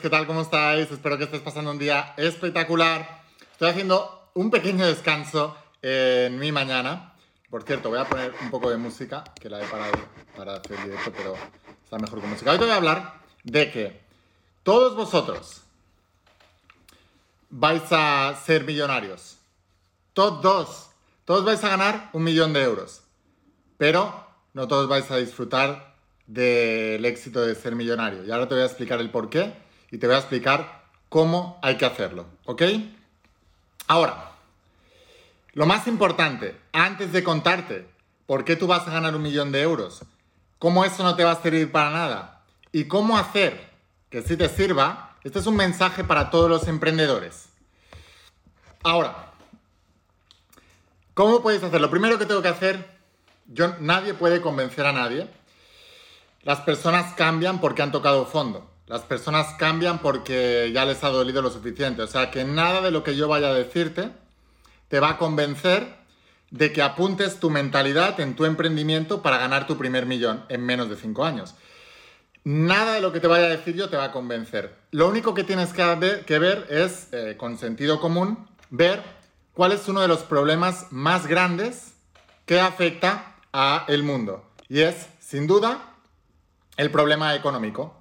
¿qué tal? ¿Cómo estáis? Espero que estés pasando un día espectacular. Estoy haciendo un pequeño descanso en mi mañana. Por cierto, voy a poner un poco de música, que la he parado para hacer directo, pero está mejor con música. Hoy te voy a hablar de que todos vosotros vais a ser millonarios. Todos. Todos vais a ganar un millón de euros. Pero no todos vais a disfrutar del éxito de ser millonario. Y ahora te voy a explicar el por qué y te voy a explicar cómo hay que hacerlo, ¿ok? Ahora, lo más importante, antes de contarte por qué tú vas a ganar un millón de euros, cómo eso no te va a servir para nada y cómo hacer que sí te sirva, este es un mensaje para todos los emprendedores. Ahora, ¿cómo puedes hacer? Lo primero que tengo que hacer, yo, nadie puede convencer a nadie las personas cambian porque han tocado fondo. Las personas cambian porque ya les ha dolido lo suficiente. O sea que nada de lo que yo vaya a decirte te va a convencer de que apuntes tu mentalidad en tu emprendimiento para ganar tu primer millón en menos de cinco años. Nada de lo que te vaya a decir yo te va a convencer. Lo único que tienes que ver, es, eh, con sentido común, ver cuál es uno de los problemas más grandes que afecta a el mundo. Y es, sin duda, el problema económico.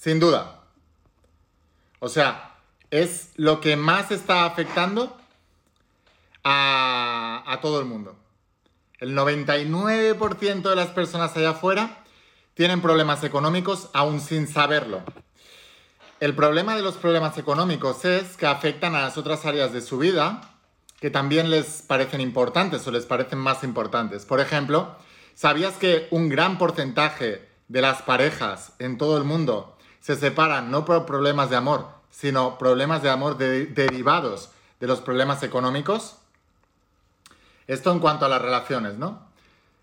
Sin duda. O sea, es lo que más está afectando a, todo el mundo. El 99% de las personas allá afuera tienen problemas económicos aún sin saberlo. El problema de los problemas económicos es que afectan a las otras áreas de su vida que también les parecen importantes o les parecen más importantes. Por ejemplo, ¿sabías que un gran porcentaje de las parejas en todo el mundo se separan no por problemas de amor, sino problemas de amor derivados de los problemas económicos. Esto en cuanto a las relaciones, ¿no?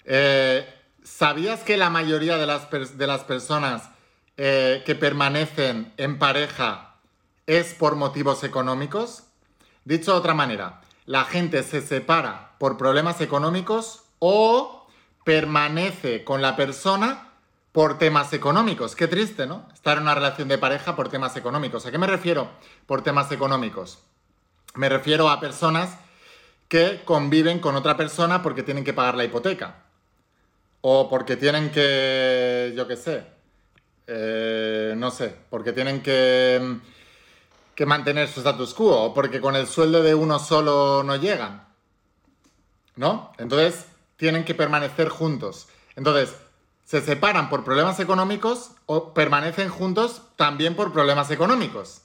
Eh, ¿Sabías que la mayoría de las, de las personas eh, que permanecen en pareja es por motivos económicos? Dicho de otra manera, la gente se separa por problemas económicos o permanece con la persona por temas económicos. Qué triste, ¿no? Estar en una relación de pareja por temas económicos. ¿A qué me refiero por temas económicos? Me refiero a personas que conviven con otra persona porque tienen que pagar la hipoteca. O porque tienen que, yo qué sé, eh, no sé, porque tienen que, que mantener su status quo. O porque con el sueldo de uno solo no llegan. ¿No? Entonces, tienen que permanecer juntos. Entonces, se separan por problemas económicos o permanecen juntos también por problemas económicos.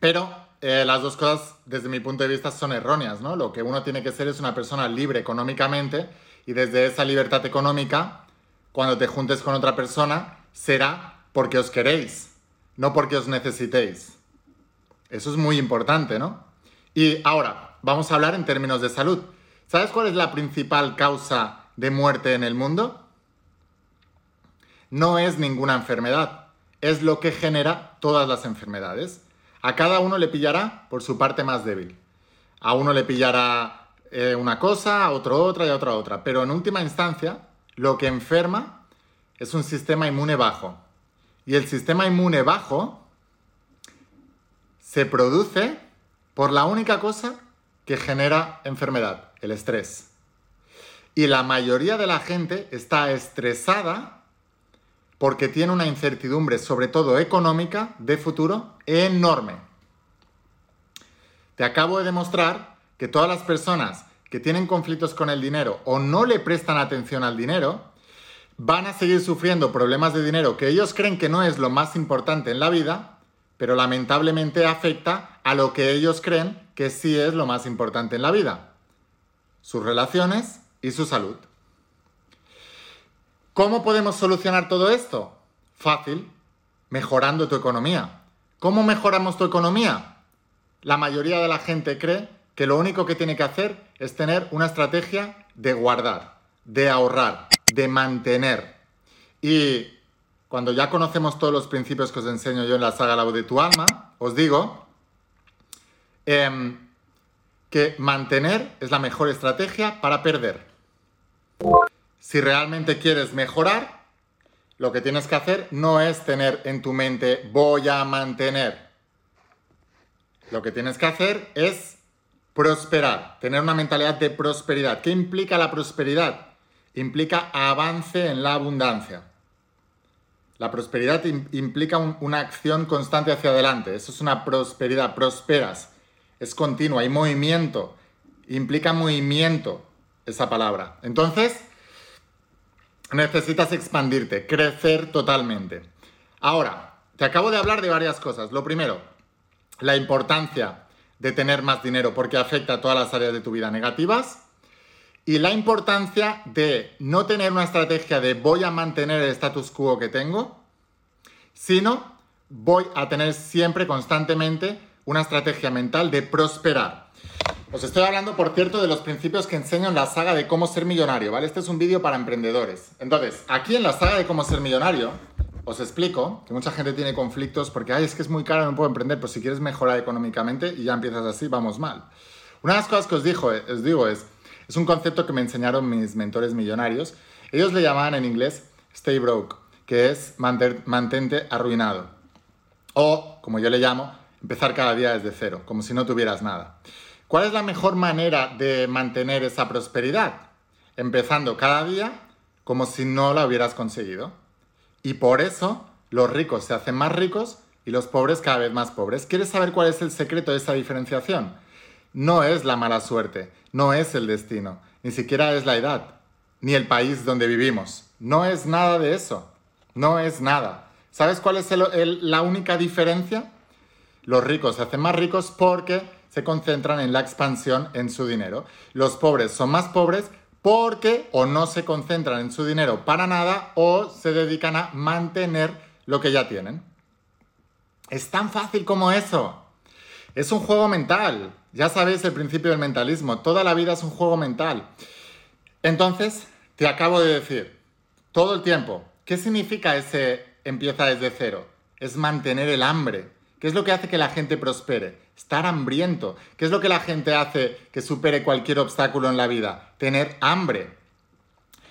Pero eh, las dos cosas, desde mi punto de vista, son erróneas, ¿no? Lo que uno tiene que ser es una persona libre económicamente y desde esa libertad económica, cuando te juntes con otra persona, será porque os queréis, no porque os necesitéis. Eso es muy importante, ¿no? Y ahora, vamos a hablar en términos de salud. ¿Sabes cuál es la principal causa de muerte en el mundo? No es ninguna enfermedad, es lo que genera todas las enfermedades. A cada uno le pillará por su parte más débil. A uno le pillará eh, una cosa, a otro otra y a otra otra. Pero en última instancia, lo que enferma es un sistema inmune bajo. Y el sistema inmune bajo se produce por la única cosa que genera enfermedad, el estrés. Y la mayoría de la gente está estresada porque tiene una incertidumbre, sobre todo económica, de futuro enorme. Te acabo de demostrar que todas las personas que tienen conflictos con el dinero o no le prestan atención al dinero, van a seguir sufriendo problemas de dinero que ellos creen que no es lo más importante en la vida, pero lamentablemente afecta a lo que ellos creen que sí es lo más importante en la vida. Sus relaciones y su salud. ¿Cómo podemos solucionar todo esto? Fácil, mejorando tu economía. ¿Cómo mejoramos tu economía? La mayoría de la gente cree que lo único que tiene que hacer es tener una estrategia de guardar, de ahorrar, de mantener. Y cuando ya conocemos todos los principios que os enseño yo en la saga La de tu alma, os digo em, que mantener es la mejor estrategia para perder. Si realmente quieres mejorar, lo que tienes que hacer no es tener en tu mente voy a mantener. Lo que tienes que hacer es prosperar, tener una mentalidad de prosperidad. ¿Qué implica la prosperidad? Implica avance en la abundancia. La prosperidad implica una acción constante hacia adelante. Eso es una prosperidad. Prosperas. Es continua. Hay movimiento. Implica movimiento esa palabra. Entonces, necesitas expandirte, crecer totalmente. Ahora, te acabo de hablar de varias cosas. Lo primero, la importancia de tener más dinero porque afecta a todas las áreas de tu vida negativas. Y la importancia de no tener una estrategia de voy a mantener el status quo que tengo, sino voy a tener siempre, constantemente, una estrategia mental de prosperar. Os estoy hablando, por cierto, de los principios que enseño en la saga de cómo ser millonario, ¿vale? Este es un vídeo para emprendedores. Entonces, aquí en la saga de cómo ser millonario, os explico que mucha gente tiene conflictos porque, ay, es que es muy caro, no puedo emprender, pues si quieres mejorar económicamente y ya empiezas así, vamos mal. Una de las cosas que os, digo, os digo es, es un concepto que me enseñaron mis mentores millonarios. Ellos le llamaban en inglés stay broke, que es mantente arruinado. O, como yo le llamo, empezar cada día desde cero, como si no tuvieras nada. ¿Cuál es la mejor manera de mantener esa prosperidad? Empezando cada día como si no la hubieras conseguido. Y por eso los ricos se hacen más ricos y los pobres cada vez más pobres. ¿Quieres saber cuál es el secreto de esa diferenciación? No es la mala suerte, no es el destino, ni siquiera es la edad, ni el país donde vivimos. No es nada de eso, no es nada. ¿Sabes cuál es la única diferencia? Los ricos se hacen más ricos porque se concentran en la expansión en su dinero. Los pobres son más pobres porque o no se concentran en su dinero para nada o se dedican a mantener lo que ya tienen. Es tan fácil como eso. Es un juego mental. Ya sabéis el principio del mentalismo. Toda la vida es un juego mental. Entonces, te acabo de decir, todo el tiempo, ¿qué significa ese empieza desde cero? Es mantener el hambre. ¿Qué es lo que hace que la gente prospere? Estar hambriento. ¿Qué es lo que la gente hace que supere cualquier obstáculo en la vida? Tener hambre.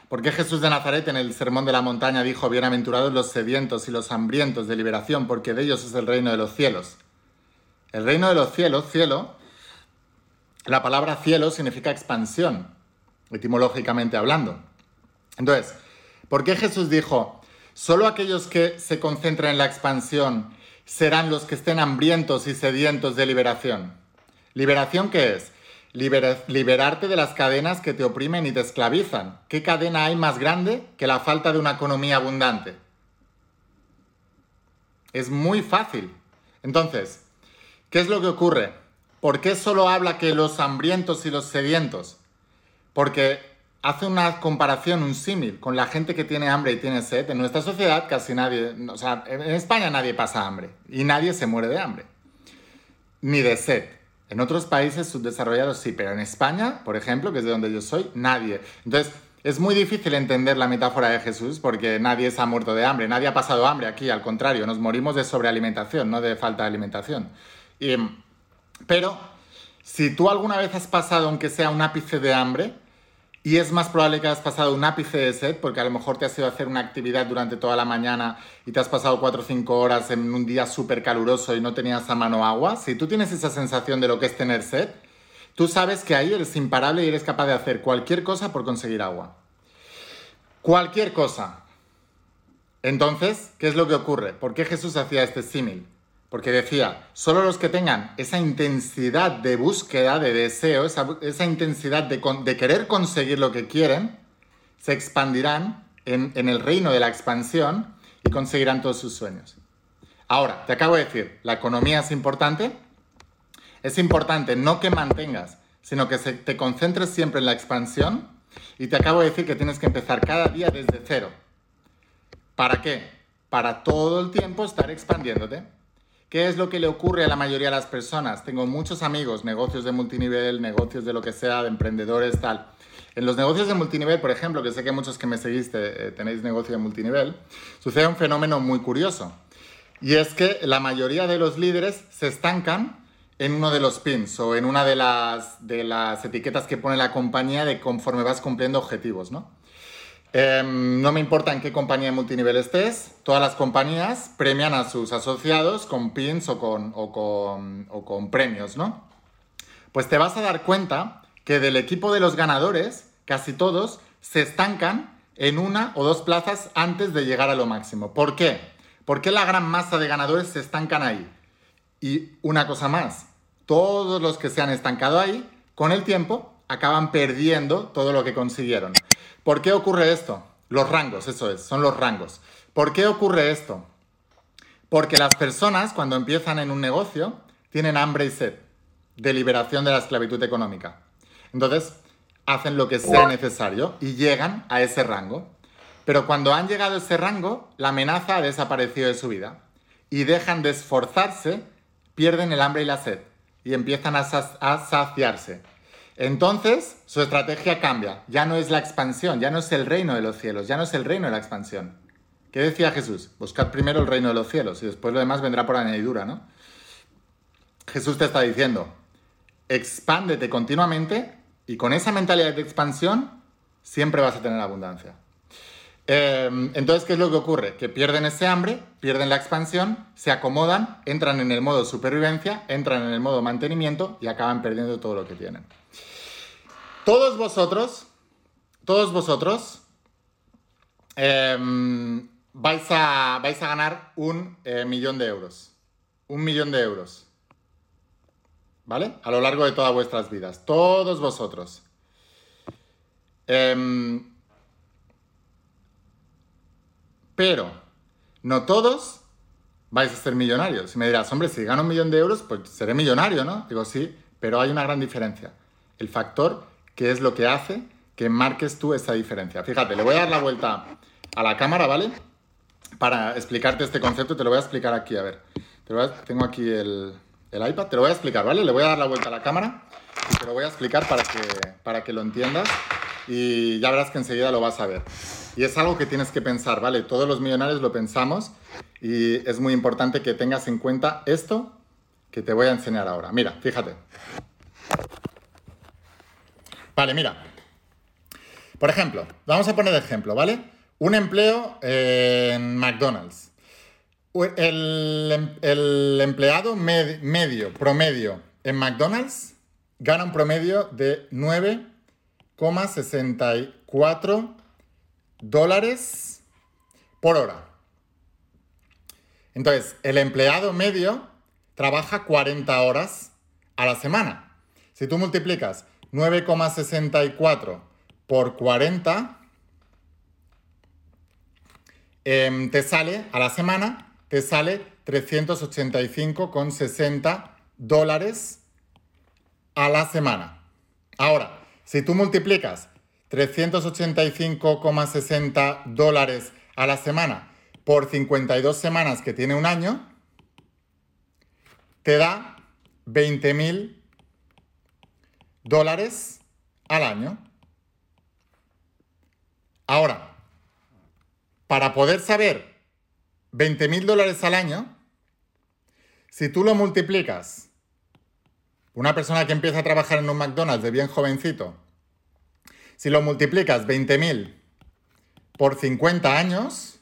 ¿Por qué Jesús de Nazaret en el Sermón de la Montaña dijo, bienaventurados los sedientos y los hambrientos de liberación, porque de ellos es el reino de los cielos? El reino de los cielos, cielo, la palabra cielo significa expansión, etimológicamente hablando. Entonces, ¿por qué Jesús dijo, solo aquellos que se concentran en la expansión serán los que estén hambrientos y sedientos de liberación. ¿Liberación qué es? liberarte de las cadenas que te oprimen y te esclavizan. ¿Qué cadena hay más grande que la falta de una economía abundante? Es muy fácil. Entonces, ¿qué es lo que ocurre? ¿Por qué solo habla que los hambrientos y los sedientos? Porque hace una comparación, un símil, con la gente que tiene hambre y tiene sed. En nuestra sociedad casi nadie, o sea, en España nadie pasa hambre y nadie se muere de hambre, ni de sed. En otros países subdesarrollados sí, pero en España, por ejemplo, que es de donde yo soy, nadie. Entonces, es muy difícil entender la metáfora de Jesús porque nadie se ha muerto de hambre, nadie ha pasado hambre aquí, al contrario, nos morimos de sobrealimentación, no de falta de alimentación. pero si tú alguna vez has pasado, aunque sea un ápice de hambre, y es más probable que hayas pasado un ápice de sed, porque a lo mejor te has ido a hacer una actividad durante toda la mañana y te has pasado 4 o 5 horas en un día súper caluroso y no tenías a mano agua. Si tú tienes esa sensación de lo que es tener sed, tú sabes que ahí eres imparable y eres capaz de hacer cualquier cosa por conseguir agua. Cualquier cosa. Entonces, ¿qué es lo que ocurre? ¿Por qué Jesús hacía este símil? Porque decía, solo los que tengan esa intensidad de búsqueda, de deseo, esa, intensidad de, querer conseguir lo que quieren, se expandirán en, el reino de la expansión y conseguirán todos sus sueños. Ahora, te acabo de decir, la economía es importante. Es importante no que mantengas, sino que te concentres siempre en la expansión. Y te acabo de decir que tienes que empezar cada día desde cero. ¿Para qué? Para todo el tiempo estar expandiéndote. ¿Qué es lo que le ocurre a la mayoría de las personas? Tengo muchos amigos, negocios de multinivel, negocios de lo que sea, de emprendedores, tal. En los negocios de multinivel, por ejemplo, que sé que muchos que me seguís eh, tenéis negocio de multinivel, sucede un fenómeno muy curioso. Y es que la mayoría de los líderes se estancan en uno de los pins o en una de las etiquetas que pone la compañía de conforme vas cumpliendo objetivos, ¿no? Em, no me importa en qué compañía de multinivel estés, todas las compañías premian a sus asociados con pins o con, o con, o con premios, ¿no? Pues te vas a dar cuenta que del equipo de los ganadores, casi todos se estancan en una o dos plazas antes de llegar a lo máximo. ¿Por qué? ¿Por qué la gran masa de ganadores se estancan ahí? Y una cosa más, todos los que se han estancado ahí, con el tiempo, acaban perdiendo todo lo que consiguieron. ¿Por qué ocurre esto? Los rangos, eso es, son los rangos. ¿Por qué ocurre esto? Porque las personas cuando empiezan en un negocio tienen hambre y sed de liberación de la esclavitud económica. Entonces, hacen lo que sea necesario y llegan a ese rango. Pero cuando han llegado a ese rango, la amenaza ha desaparecido de su vida. Y dejan de esforzarse, pierden el hambre y la sed. Y empiezan a, a saciarse. Entonces, su estrategia cambia. Ya no es la expansión, ya no es el reino de los cielos, ya no es el reino de la expansión. ¿Qué decía Jesús? Buscad primero el reino de los cielos y después lo demás vendrá por añadidura, ¿no? Jesús te está diciendo, expándete continuamente y con esa mentalidad de expansión siempre vas a tener abundancia. Em, entonces, ¿qué es lo que ocurre? Que pierden ese hambre, pierden la expansión, se acomodan, entran en el modo supervivencia, entran en el modo mantenimiento y acaban perdiendo todo lo que tienen. Todos vosotros, todos vosotros, em, vais, a, vais a ganar un eh, millón de euros. Un millón de euros. ¿Vale? A lo largo de todas vuestras vidas. Todos vosotros. Em, pero, no todos vais a ser millonarios. Y me dirás, hombre, si gano un millón de euros, pues seré millonario, ¿no? Digo, sí, pero hay una gran diferencia. El factor qué es lo que hace que marques tú esa diferencia. Fíjate, le voy a dar la vuelta a la cámara, ¿vale? Para explicarte este concepto, te lo voy a explicar aquí, a ver. tengo aquí el, iPad, te lo voy a explicar, ¿vale? Le voy a dar la vuelta a la cámara y te lo voy a explicar para que, para que lo entiendas y ya verás que enseguida lo vas a ver. Y es algo que tienes que pensar, ¿vale? Todos los millonarios lo pensamos y es muy importante que tengas en cuenta esto que te voy a enseñar ahora. Mira, fíjate. Vale, mira. Por ejemplo, vamos a poner ejemplo, ¿vale? Un empleo en McDonald's. El, empleado medio, promedio en McDonald's gana un promedio de 9,64 dólares por hora. Entonces, el empleado medio trabaja 40 horas a la semana. Si tú multiplicas 9,64 por 40 em, te sale a la semana, te sale 385,60 dólares a la semana. Ahora, si tú multiplicas 385,60 dólares a la semana por 52 semanas que tiene un año, te da 20.000 dólares al año. Ahora, para poder saber 20 mil dólares al año, si tú lo multiplicas, una persona que empieza a trabajar en un McDonald's de bien jovencito, si lo multiplicas 20 mil por 50 años,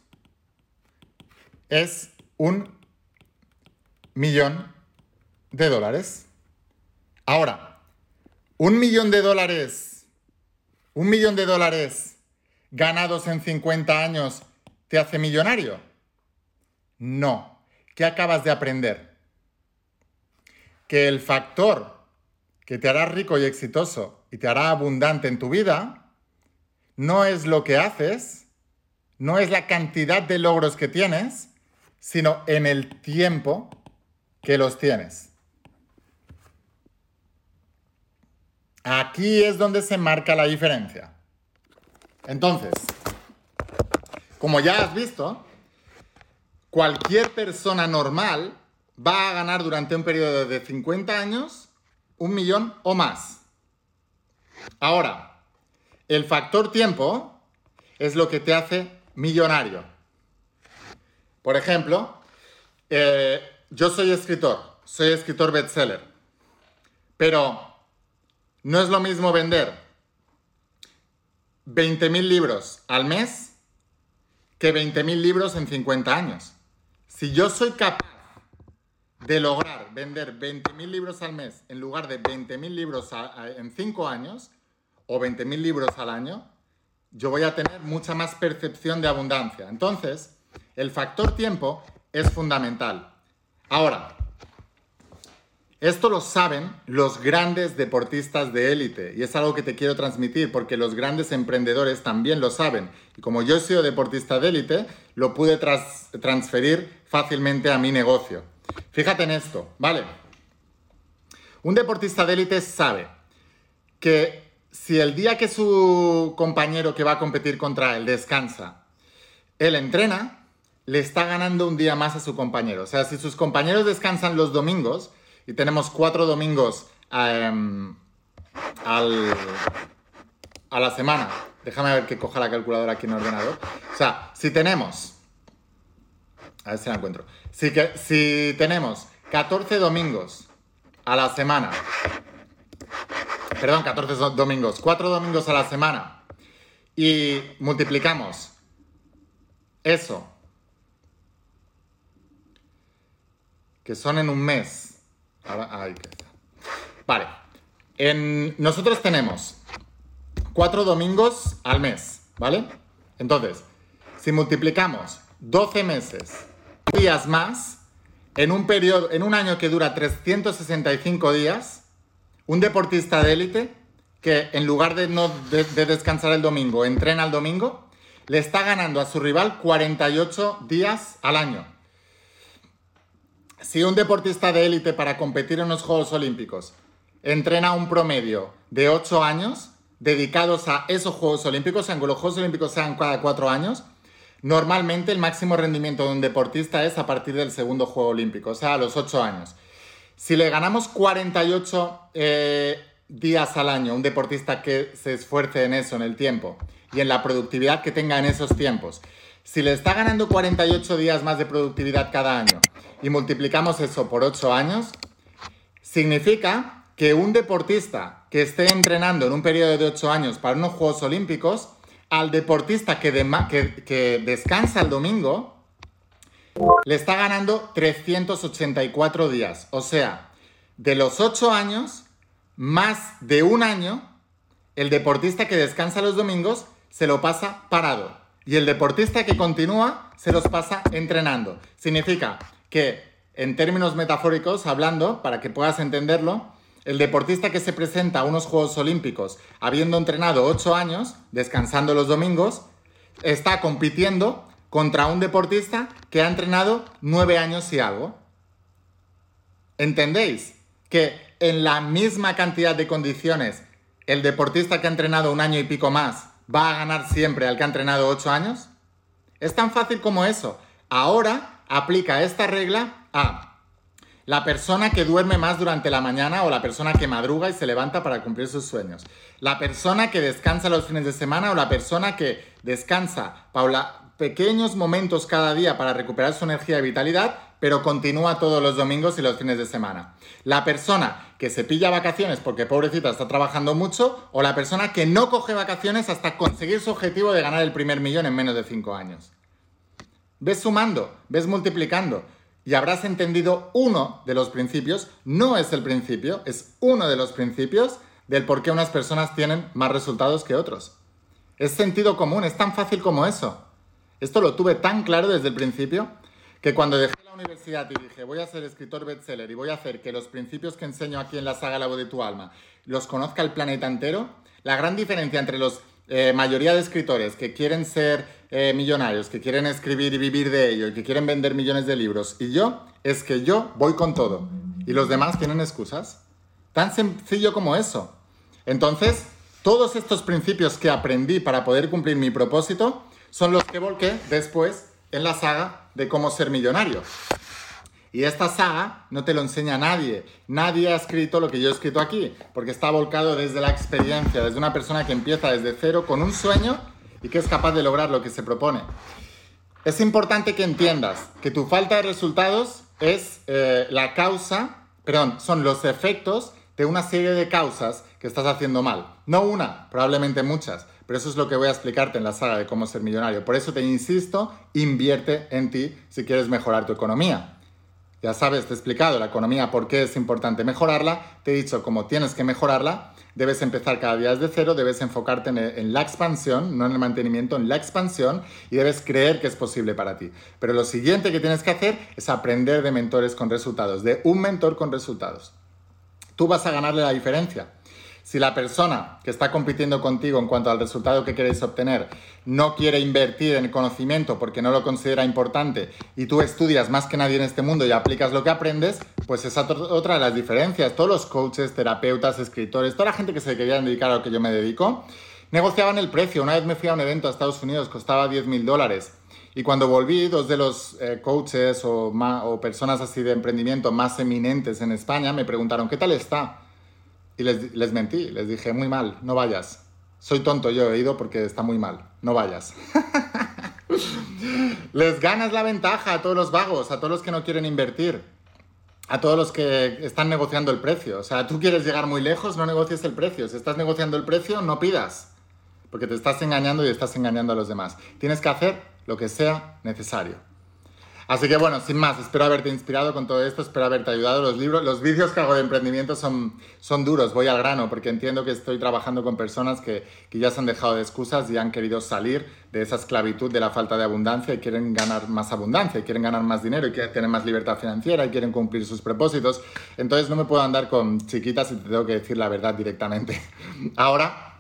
es un millón de dólares. Ahora, un millón de dólares, un millón de dólares ganados en 50 años te hace millonario. No. ¿Qué acabas de aprender? Que el factor que te hará rico y exitoso y te hará abundante en tu vida no es lo que haces, no es la cantidad de logros que tienes, sino en el tiempo que los tienes. Aquí es donde se marca la diferencia. Entonces, como ya has visto, cualquier persona normal va a ganar durante un periodo de 50 años un millón o más. Ahora, el factor tiempo es lo que te hace millonario. Por ejemplo, eh, yo soy escritor, soy escritor bestseller, pero no es lo mismo vender 20.000 libros al mes que 20.000 libros en 50 años. Si yo soy capaz de lograr vender 20.000 libros al mes en lugar de 20.000 libros en 5 años o 20.000 libros al año, yo voy a tener mucha más percepción de abundancia. Entonces, el factor tiempo es fundamental. Ahora, esto lo saben los grandes deportistas de élite y es algo que te quiero transmitir porque los grandes emprendedores también lo saben. Y como yo he sido deportista de élite, lo pude transferir fácilmente a mi negocio. Fíjate en esto, ¿vale? Un deportista de élite sabe que si el día que su compañero que va a competir contra él descansa, él entrena, le está ganando un día más a su compañero. O sea, si sus compañeros descansan los domingos, y tenemos cuatro domingos al, a la semana. Déjame ver que coja la calculadora aquí en el ordenador. O sea, si tenemos... A ver si la encuentro. Si, que, si tenemos 14 domingos a la semana. Perdón, 14 domingos. 4 domingos a la semana. Y multiplicamos eso. Que son en un mes Vale. En, nosotros tenemos cuatro domingos al mes, ¿vale? Entonces, si multiplicamos 12 meses, días más, en un periodo, en un año que dura 365 días, un deportista de élite que en lugar de, no, de descansar el domingo, entrena el domingo, le está ganando a su rival 48 días al año si un deportista de élite para competir en los Juegos Olímpicos entrena un promedio de 8 años dedicados a esos Juegos Olímpicos, aunque los Juegos Olímpicos sean cada 4 años, normalmente el máximo rendimiento de un deportista es a partir del segundo Juego Olímpico, o sea, a los 8 años. Si le ganamos 48 eh, días al año un deportista que se esfuerce en eso, en el tiempo, y en la productividad que tenga en esos tiempos, si le está ganando 48 días más de productividad cada año y multiplicamos eso por 8 años, significa que un deportista que esté entrenando en un periodo de 8 años para unos Juegos Olímpicos, al deportista que, descansa el domingo, le está ganando 384 días. O sea, de los 8 años, más de un año, el deportista que descansa los domingos se lo pasa parado. Y el deportista que continúa se los pasa entrenando. Significa que, en términos metafóricos, hablando, para que puedas entenderlo, el deportista que se presenta a unos Juegos Olímpicos habiendo entrenado 8 años, descansando los domingos, está compitiendo contra un deportista que ha entrenado 9 años y algo. ¿Entendéis? Que en la misma cantidad de condiciones, el deportista que ha entrenado un año y pico más va a ganar siempre al que ha entrenado 8 años. Es tan fácil como eso. Ahora aplica esta regla a la persona que duerme más durante la mañana o la persona que madruga y se levanta para cumplir sus sueños. La persona que descansa los fines de semana o la persona que descansa Paula, pequeños momentos cada día para recuperar su energía y vitalidad, pero continúa todos los domingos y los fines de semana. La persona que se pilla vacaciones porque pobrecita está trabajando mucho o la persona que no coge vacaciones hasta conseguir su objetivo de ganar el primer millón en menos de 5 años. Ves sumando, ves multiplicando y habrás entendido uno de los principios, no es el principio, es uno de los principios del por qué unas personas tienen más resultados que otros. Es sentido común, es tan fácil como eso. Esto lo tuve tan claro desde el principio que cuando dejé la universidad y dije voy a ser escritor bestseller y voy a hacer que los principios que enseño aquí en la saga La voz de tu alma los conozca el planeta entero, la gran diferencia entre los eh, mayoría de escritores que quieren ser eh, millonarios, que quieren escribir y vivir de ello, y que quieren vender millones de libros, y yo, es que yo voy con todo. Y los demás tienen excusas. Tan sencillo como eso. Entonces, todos estos principios que aprendí para poder cumplir mi propósito son los que volqué después en la saga de cómo ser millonario. Y esta saga no te lo enseña nadie. Nadie ha escrito lo que yo he escrito aquí, porque está volcado desde la experiencia, desde una persona que empieza desde cero con un sueño y que es capaz de lograr lo que se propone. Es importante que entiendas que tu falta de resultados es eh, la causa, perdón, son los efectos de una serie de causas que estás haciendo mal. No una, probablemente muchas, pero eso es lo que voy a explicarte en la saga de cómo ser millonario. Por eso te insisto, invierte en ti si quieres mejorar tu economía. Ya sabes, te he explicado la economía, por qué es importante mejorarla, te he dicho cómo tienes que mejorarla, debes empezar cada día desde cero, debes enfocarte en, la expansión, no en el mantenimiento, en la expansión y debes creer que es posible para ti. Pero lo siguiente que tienes que hacer es aprender de mentores con resultados, de un mentor con resultados. Tú vas a ganarle la diferencia. Si la persona que está compitiendo contigo en cuanto al resultado que queréis obtener no quiere invertir en conocimiento porque no lo considera importante y tú estudias más que nadie en este mundo y aplicas lo que aprendes, pues esa es otra de las diferencias. Todos los coaches, terapeutas, escritores, toda la gente que se quería dedicar a lo que yo me dedico, negociaban el precio. Una vez me fui a un evento a Estados Unidos, costaba 10 mil dólares. Y cuando volví, dos de los eh, coaches o, o personas así de emprendimiento más eminentes en España me preguntaron, ¿qué tal está? Y les, mentí, les dije, muy mal, no vayas. Soy tonto, yo he ido porque está muy mal, no vayas. les ganas la ventaja a todos los vagos, a todos los que no quieren invertir, a todos los que están negociando el precio. O sea, tú quieres llegar muy lejos, no negocies el precio. Si estás negociando el precio, no pidas, porque te estás engañando y estás engañando a los demás. Tienes que hacer lo que sea necesario. Así que bueno, sin más, espero haberte inspirado con todo esto, espero haberte ayudado. Los libros, los vídeos que hago de emprendimiento son, son duros, voy al grano, porque entiendo que estoy trabajando con personas que, que ya se han dejado de excusas y han querido salir de esa esclavitud de la falta de abundancia y quieren ganar más abundancia, y quieren ganar más dinero y quieren tener más libertad financiera y quieren cumplir sus propósitos. Entonces no me puedo andar con chiquitas y te tengo que decir la verdad directamente. Ahora,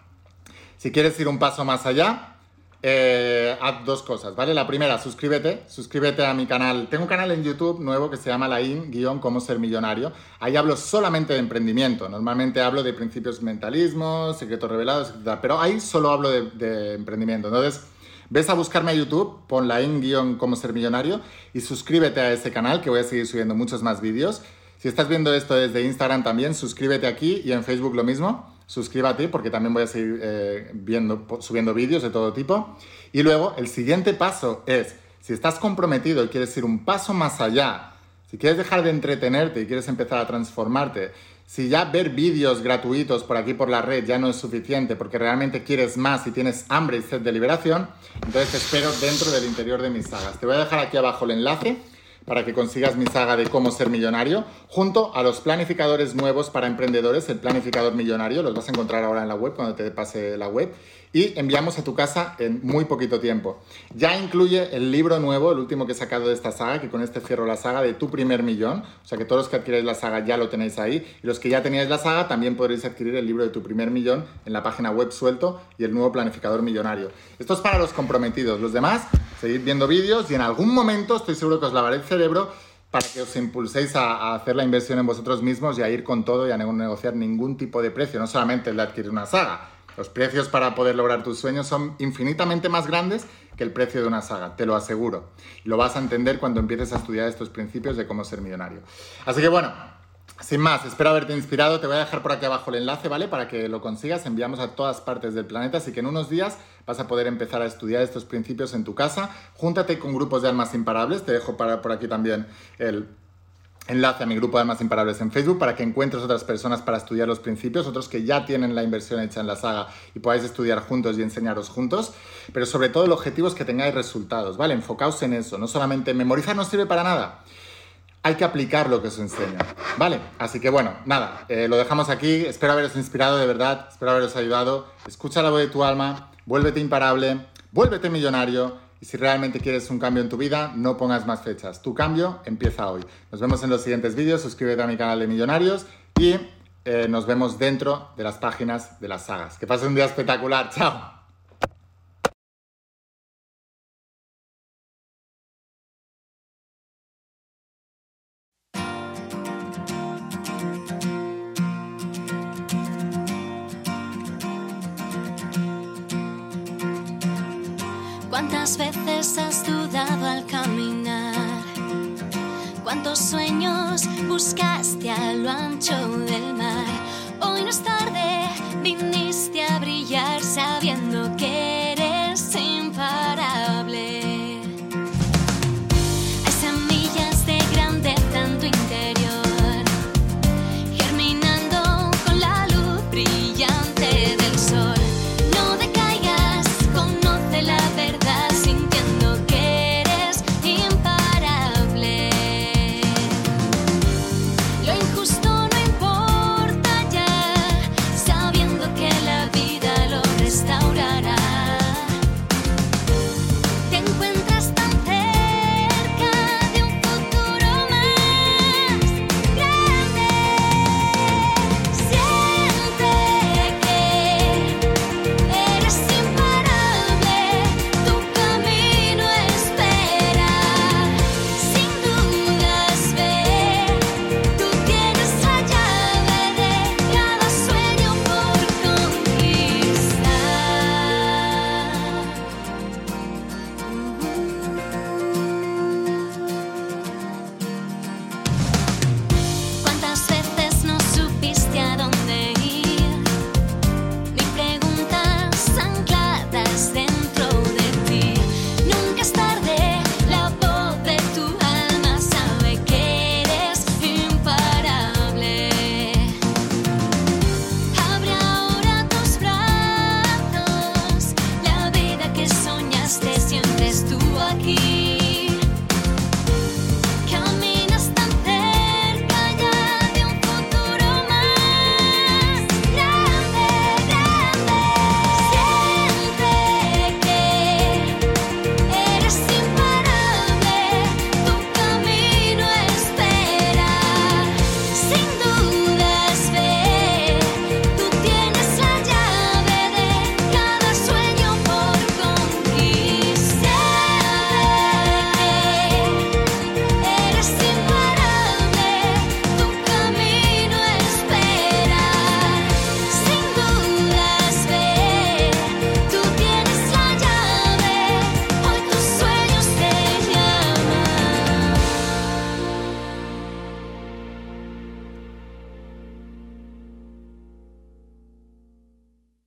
si quieres ir un paso más allá, eh, haz dos cosas, ¿vale? La primera, suscríbete, suscríbete a mi canal. Tengo un canal en YouTube nuevo que se llama Lain, guion, cómo ser millonario. Ahí hablo solamente de emprendimiento. Normalmente hablo de principios mentalismo, secretos revelados, etc. Pero ahí solo hablo de, emprendimiento. Entonces, ves a buscarme a YouTube, pon Lain, guion, cómo ser millonario y suscríbete a ese canal que voy a seguir subiendo muchos más vídeos. Si estás viendo esto desde Instagram también, suscríbete aquí y en Facebook lo mismo suscríbete porque también voy a seguir eh, subiendo vídeos de todo tipo. Y luego el siguiente paso es, si estás comprometido y quieres ir un paso más allá, si quieres dejar de entretenerte y quieres empezar a transformarte, si ya ver vídeos gratuitos por aquí por la red ya no es suficiente porque realmente quieres más y tienes hambre y sed de liberación, entonces te espero dentro del interior de mis sagas. Te voy a dejar aquí abajo el enlace para que consigas mi saga de cómo ser millonario, junto a los planificadores nuevos para emprendedores, el planificador millonario, los vas a encontrar ahora en la web cuando te pase la web, y enviamos a tu casa en muy poquito tiempo. Ya incluye el libro nuevo, el último que he sacado de esta saga, que con este cierro la saga de tu primer millón, o sea que todos los que adquiréis la saga ya lo tenéis ahí, y los que ya teníais la saga también podréis adquirir el libro de tu primer millón en la página web suelto y el nuevo planificador millonario. Esto es para los comprometidos, los demás, seguid viendo vídeos y en algún momento estoy seguro que os lavaré el cerebro para que os impulséis a, hacer la inversión en vosotros mismos y a ir con todo y a no negociar ningún tipo de precio, no solamente el de adquirir una saga. Los precios para poder lograr tus sueños son infinitamente más grandes que el precio de una saga, te lo aseguro. Lo vas a entender cuando empieces a estudiar estos principios de cómo ser millonario. Así que bueno, sin más, espero haberte inspirado. Te voy a dejar por aquí abajo el enlace, ¿vale? Para que lo consigas. Enviamos a todas partes del planeta, así que en unos días vas a poder empezar a estudiar estos principios en tu casa. Júntate con grupos de almas imparables. Te dejo para, por aquí también el enlace a mi grupo de almas imparables en Facebook para que encuentres otras personas para estudiar los principios, otros que ya tienen la inversión hecha en la saga y podáis estudiar juntos y enseñaros juntos. Pero sobre todo el objetivo es que tengáis resultados, ¿vale? Enfocaos en eso. No solamente memorizar no sirve para nada hay que aplicar lo que os enseña. ¿Vale? Así que bueno, nada, eh, lo dejamos aquí. Espero haberos inspirado de verdad, espero haberos ayudado. Escucha la voz de tu alma, vuélvete imparable, vuélvete millonario. Y si realmente quieres un cambio en tu vida, no pongas más fechas. Tu cambio empieza hoy. Nos vemos en los siguientes vídeos. Suscríbete a mi canal de Millonarios y eh, nos vemos dentro de las páginas de las sagas. Que pasen un día espectacular. ¡Chao! Sueños